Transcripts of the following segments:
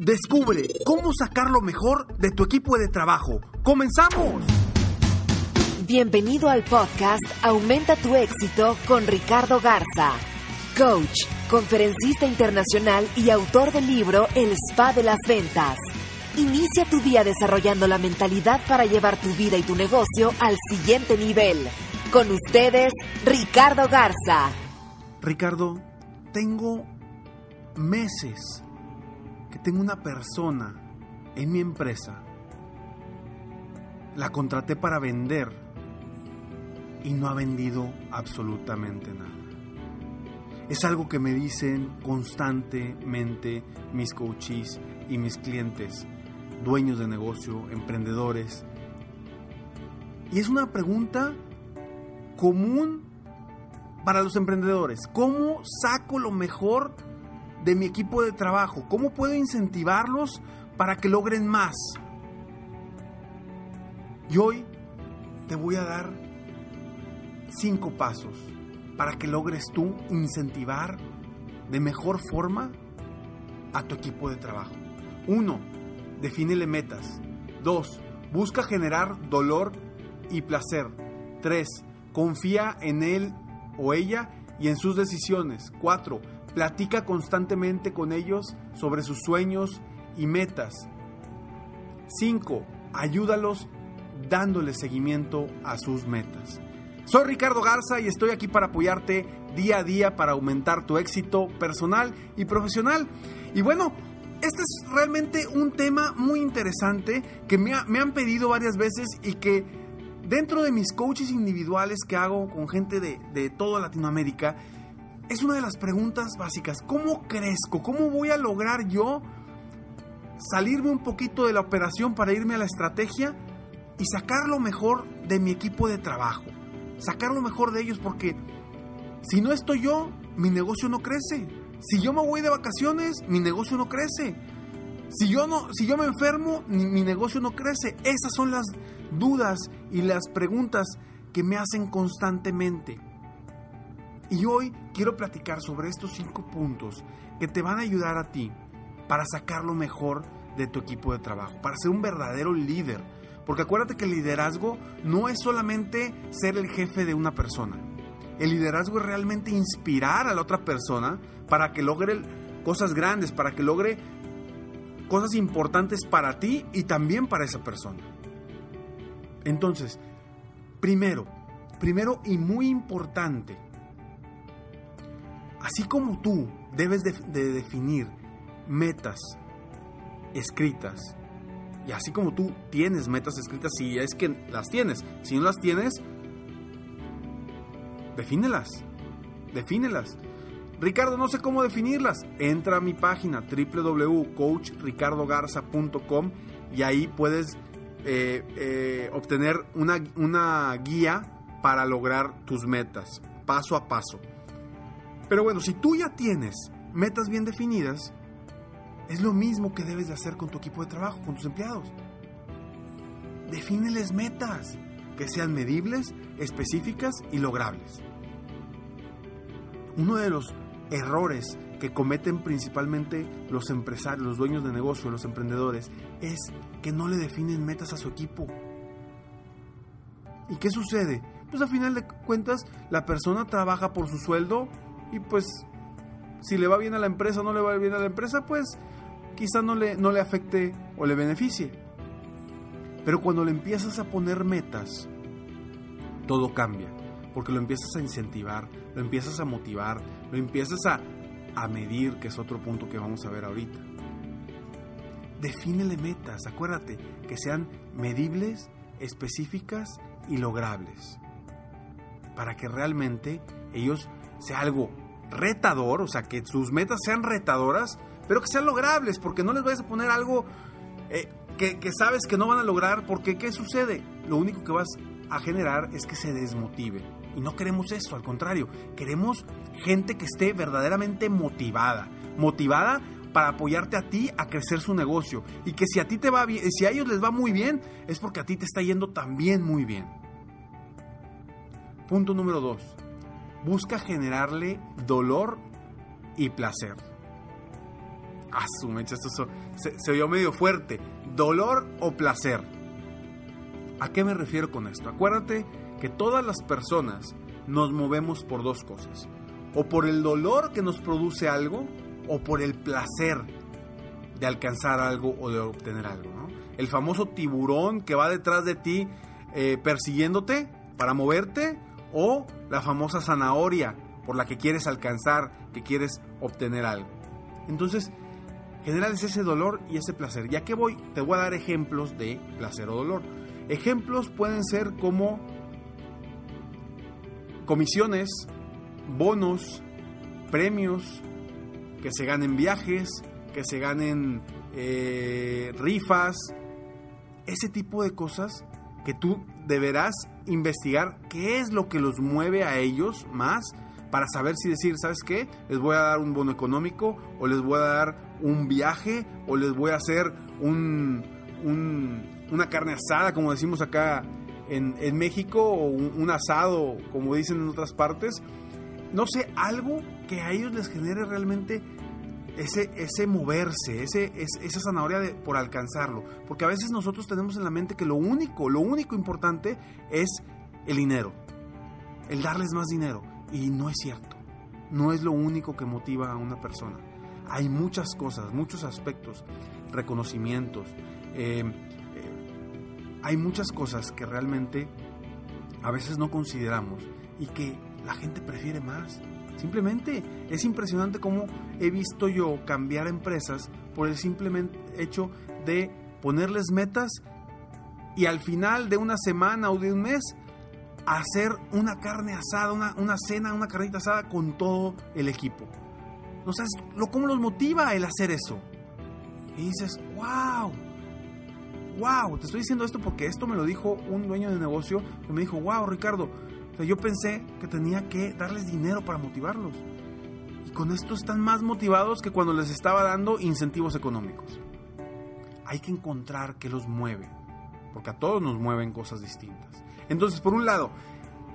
Descubre cómo sacar lo mejor de tu equipo de trabajo. ¡Comenzamos! Bienvenido al podcast Aumenta tu éxito con Ricardo Garza, coach, conferencista internacional y autor del libro El Spa de las Ventas. Inicia tu día desarrollando la mentalidad para llevar tu vida y tu negocio al siguiente nivel. Con ustedes, Ricardo Garza. Ricardo, tengo meses que tengo una persona en mi empresa. La contraté para vender y no ha vendido absolutamente nada. Es algo que me dicen constantemente mis coaches y mis clientes, dueños de negocio, emprendedores. Y es una pregunta común para los emprendedores. ¿Cómo saco lo mejor de mi equipo de trabajo? ¿Cómo puedo incentivarlos para que logren más? Y hoy te voy a dar cinco pasos para que logres tú incentivar de mejor forma a tu equipo de trabajo. Uno, defínele metas. Dos, busca generar dolor y placer. Tres, confía en él o ella y en sus decisiones. Cuatro, Platica constantemente con ellos sobre sus sueños y metas. 5. Ayúdalos dándole seguimiento a sus metas. Soy Ricardo Garza y estoy aquí para apoyarte día a día para aumentar tu éxito personal y profesional. Y bueno, este es realmente un tema muy interesante que me, han pedido varias veces y que dentro de mis coaches individuales que hago con gente de, de toda Latinoamérica, es una de las preguntas básicas. ¿Cómo crezco? ¿Cómo voy a lograr yo salirme un poquito de la operación para irme a la estrategia y sacar lo mejor de mi equipo de trabajo? Sacar lo mejor de ellos porque si no estoy yo, mi negocio no crece. Si yo me voy de vacaciones, mi negocio no crece. Si yo, no, si yo me enfermo, mi negocio no crece. Esas son las dudas y las preguntas que me hacen constantemente. Y hoy quiero platicar sobre estos cinco puntos que te van a ayudar a ti para sacar lo mejor de tu equipo de trabajo, para ser un verdadero líder. Porque acuérdate que el liderazgo no es solamente ser el jefe de una persona. El liderazgo es realmente inspirar a la otra persona para que logre cosas grandes, para que logre cosas importantes para ti y también para esa persona. Entonces, primero, primero y muy importante, Así como tú debes de, definir metas escritas, y así como tú tienes metas escritas, si es que las tienes, si no las tienes, defínelas, defínelas. Ricardo, no sé cómo definirlas. Entra a mi página www.coachricardogarza.com y ahí puedes eh, eh, obtener una, una guía para lograr tus metas, paso a paso. Pero bueno, si tú ya tienes metas bien definidas, es lo mismo que debes de hacer con tu equipo de trabajo, con tus empleados. Defíneles metas que sean medibles, específicas y logrables. Uno de los errores que cometen principalmente los empresarios, los dueños de negocio, los emprendedores, es que no le definen metas a su equipo. ¿Y qué sucede? Pues al final de cuentas, la persona trabaja por su sueldo y pues si le va bien a la empresa o no le va bien a la empresa, pues quizá no le, no le afecte o le beneficie. Pero cuando le empiezas a poner metas, todo cambia, porque lo empiezas a incentivar, lo empiezas a motivar, lo empiezas a, a medir, que es otro punto que vamos a ver ahorita. Defínele metas, acuérdate, que sean medibles, específicas y logrables, para que realmente ellos sea algo retador, o sea, que sus metas sean retadoras, pero que sean logrables, porque no les vayas a poner algo eh, que, que, sabes que no van a lograr, porque ¿qué sucede? Lo único que vas a generar es que se desmotive. Y no queremos eso, al contrario, queremos gente que esté verdaderamente motivada, motivada para apoyarte a ti a crecer su negocio y que si a ti te va bien, si a ellos les va muy bien, es porque a ti te está yendo también muy bien. Punto número dos busca generarle dolor y placer. Ah, su mecha, esto se, se oyó medio fuerte. Dolor o placer. ¿A qué me refiero con esto? Acuérdate que todas las personas nos movemos por dos cosas. O por el dolor que nos produce algo, o por el placer de alcanzar algo o de obtener algo. El famoso tiburón que va detrás de ti eh, persiguiéndote para moverte, o la famosa zanahoria por la que quieres alcanzar, que quieres obtener algo. Entonces, generales ese dolor y ese placer. Ya que voy, te voy a dar ejemplos de placer o dolor. Ejemplos pueden ser como comisiones, bonos, premios, que se ganen viajes, que se ganen eh, rifas, ese tipo de cosas que tú deberás investigar qué es lo que los mueve a ellos más para saber si decir, ¿sabes qué? Les voy a dar un bono económico o les voy a dar un viaje o les voy a hacer un, una carne asada, como decimos acá en, en México, o un, un, asado, como dicen en otras partes. No sé, algo que a ellos les genere realmente ese, ese moverse, ese, esa zanahoria de, por alcanzarlo. Porque a veces nosotros tenemos en la mente que lo único, lo único importante es el dinero, el darles más dinero. Y no es cierto. No es lo único que motiva a una persona. Hay muchas cosas, muchos aspectos, reconocimientos. Eh, eh, hay muchas cosas que realmente a veces no consideramos y que la gente prefiere más. Simplemente es impresionante cómo he visto yo cambiar empresas por el simple hecho de ponerles metas y al final de una semana o de un mes hacer una carne asada, una, una cena, una carnita asada con todo el equipo. ¿No sabes lo, cómo los motiva el hacer eso? Y dices, wow, wow, te estoy diciendo esto porque esto me lo dijo un dueño de negocio que me dijo, wow, Ricardo, yo pensé que tenía que darles dinero para motivarlos. Y con esto están más motivados que cuando les estaba dando incentivos económicos. Hay que encontrar qué los mueve, porque a todos nos mueven cosas distintas. Entonces, por un lado,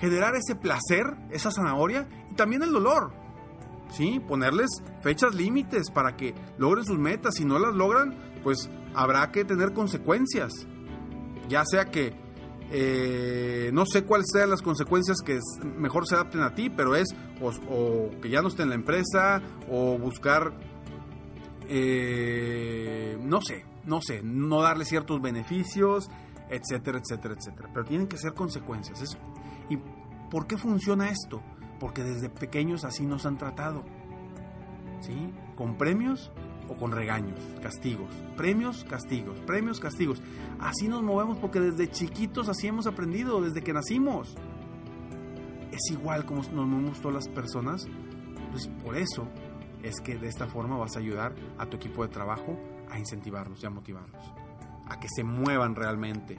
generar ese placer, esa zanahoria, y también el dolor. ¿Sí? Ponerles fechas límites para que logren sus metas. Si no las logran, pues habrá que tener consecuencias. Ya sea que eh, no sé cuáles sean las consecuencias que mejor se adapten a ti, pero es o, que ya no esté en la empresa o buscar, eh, no sé, no sé, no darle ciertos beneficios, etcétera, etcétera, etcétera. Pero tienen que ser consecuencias. ¿Y por qué funciona esto? Porque desde pequeños así nos han tratado. ¿Sí? Con premios o con regaños, castigos, premios, castigos, premios, castigos. Así nos movemos porque desde chiquitos así hemos aprendido, desde que nacimos. Es igual como nos movemos todas las personas. Pues por eso es que de esta forma vas a ayudar a tu equipo de trabajo a incentivarlos y a motivarlos, a que se muevan realmente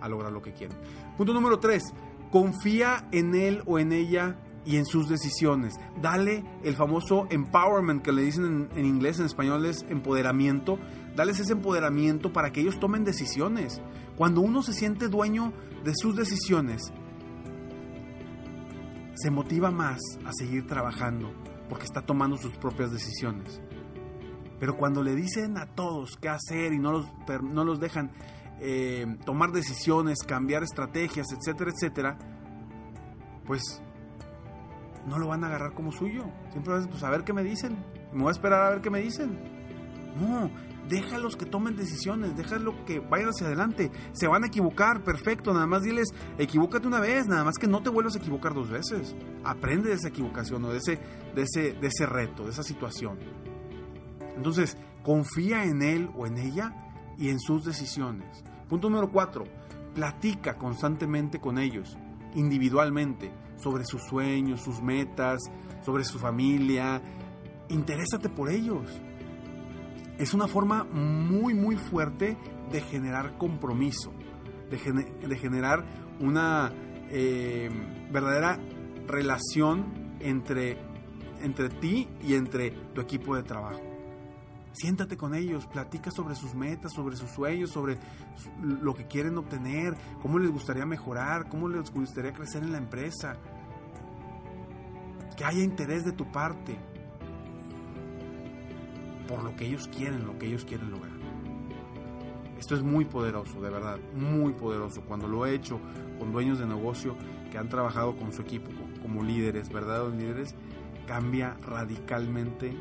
a lograr lo que quieren. Punto número 3. Confía en él o en ella y en sus decisiones. Dale el famoso empowerment que le dicen en, inglés, en español es empoderamiento. Dales ese empoderamiento para que ellos tomen decisiones. Cuando uno se siente dueño de sus decisiones, se motiva más a seguir trabajando porque está tomando sus propias decisiones. Pero cuando le dicen a todos qué hacer y no los, no los dejan eh, tomar decisiones, cambiar estrategias, etcétera, etcétera, pues no lo van a agarrar como suyo. Siempre vas pues, a ver qué me dicen. Me voy a esperar a ver qué me dicen. No, déjalos que tomen decisiones, déjalos que vayan hacia adelante. Se van a equivocar, perfecto, nada más diles, equivócate una vez, nada más que no te vuelvas a equivocar dos veces. Aprende de esa equivocación o de ese, de ese, de ese reto, de esa situación. Entonces, confía en él o en ella y en sus decisiones. Punto número cuatro, platica constantemente con ellos, individualmente, sobre sus sueños, sus metas, sobre su familia. Interésate por ellos es una forma muy, muy fuerte de generar compromiso, de, generar una eh, verdadera relación entre, entre ti y entre tu equipo de trabajo. Siéntate con ellos, platica sobre sus metas, sobre sus sueños, sobre lo que quieren obtener, cómo les gustaría mejorar, cómo les gustaría crecer en la empresa. Que haya interés de tu parte por lo que ellos quieren, lo que ellos quieren lograr. Esto es muy poderoso, de verdad, muy poderoso. Cuando lo he hecho con dueños de negocio que han trabajado con su equipo como líderes, verdaderos líderes, cambia radicalmente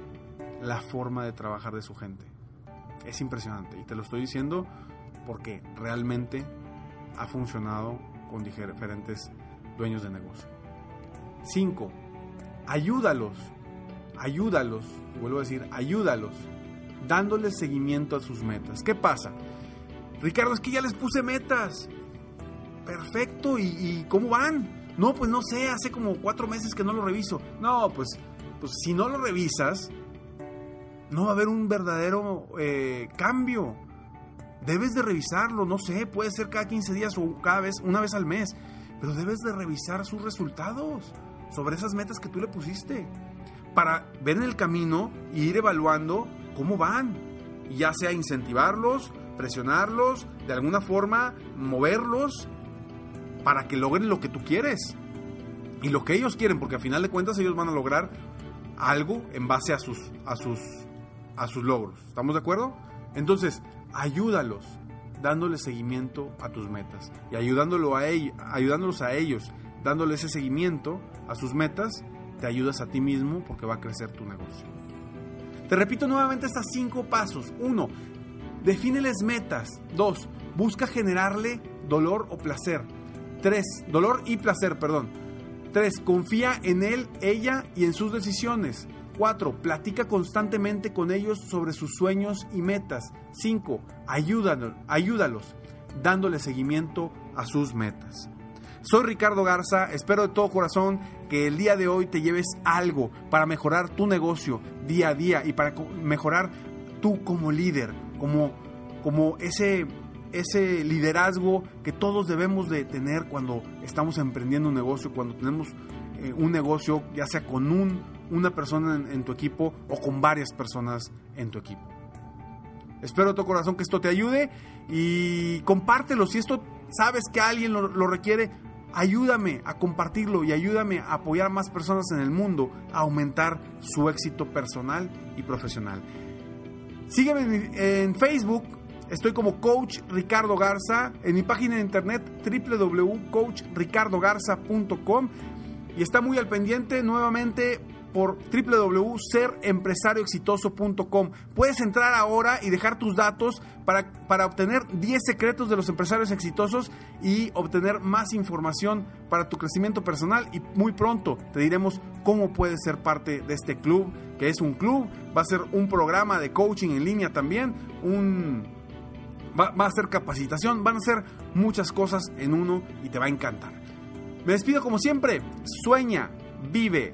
la forma de trabajar de su gente. Es impresionante y te lo estoy diciendo porque realmente ha funcionado con diferentes dueños de negocio. 5. Ayúdalos ayúdalos, vuelvo a decir, ayúdalos, dándoles seguimiento a sus metas. ¿Qué pasa? Ricardo, es que ya les puse metas. Perfecto, ¿y, cómo van? No, pues no sé, hace como cuatro meses que no lo reviso. No, pues, pues si no lo revisas, no va a haber un verdadero eh, cambio. Debes de revisarlo, no sé, puede ser cada 15 días o cada vez, una vez al mes, pero debes de revisar sus resultados sobre esas metas que tú le pusiste para ver en el camino e ir evaluando cómo van. Ya sea incentivarlos, presionarlos, de alguna forma moverlos para que logren lo que tú quieres. Y lo que ellos quieren, porque al final de cuentas ellos van a lograr algo en base a sus, a sus, a sus logros. ¿Estamos de acuerdo? Entonces, ayúdalos dándoles seguimiento a tus metas y ayudándolo a ellos, ayudándolos a ellos, dándoles ese seguimiento a sus metas te ayudas a ti mismo porque va a crecer tu negocio. Te repito nuevamente estos cinco pasos. Uno, defíneles metas. Dos, busca generarle dolor o placer. Tres, dolor y placer, perdón. Tres, confía en él, ella y en sus decisiones. Cuatro, platica constantemente con ellos sobre sus sueños y metas. Cinco, ayúdalos, ayúdalos dándole seguimiento a sus metas. Soy Ricardo Garza, espero de todo corazón que el día de hoy te lleves algo para mejorar tu negocio día a día y para mejorar tú como líder, como, como ese, ese liderazgo que todos debemos de tener cuando estamos emprendiendo un negocio, cuando tenemos eh, un negocio, ya sea con un, una persona en, tu equipo o con varias personas en tu equipo. Espero de todo corazón que esto te ayude y compártelo. Si esto sabes que alguien lo requiere, ayúdame a compartirlo y ayúdame a apoyar a más personas en el mundo a aumentar su éxito personal y profesional. Sígueme en Facebook, estoy como Coach Ricardo Garza, en mi página de internet www.coachricardogarza.com y está muy al pendiente nuevamente por www.serempresarioexitoso.com. Puedes entrar ahora y dejar tus datos para, para, obtener 10 secretos de los empresarios exitosos y obtener más información para tu crecimiento personal y muy pronto te diremos cómo puedes ser parte de este club, que es un club, va a ser un programa de coaching en línea también, un va, a ser capacitación, van a ser muchas cosas en uno y te va a encantar. Me despido como siempre, sueña, vive,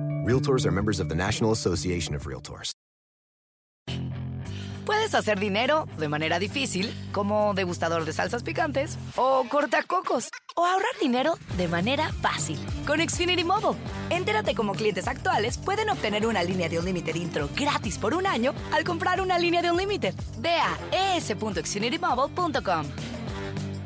Realtors are members of the National Association of Realtors. Puedes hacer dinero de manera difícil, como degustador de salsas picantes, o cortacocos, o ahorrar dinero de manera fácil con Xfinity Mobile. Entérate cómo clientes actuales pueden obtener una línea de un límite intro gratis por un año al comprar una línea de un límite. Ve a es.xfinitymobile.com.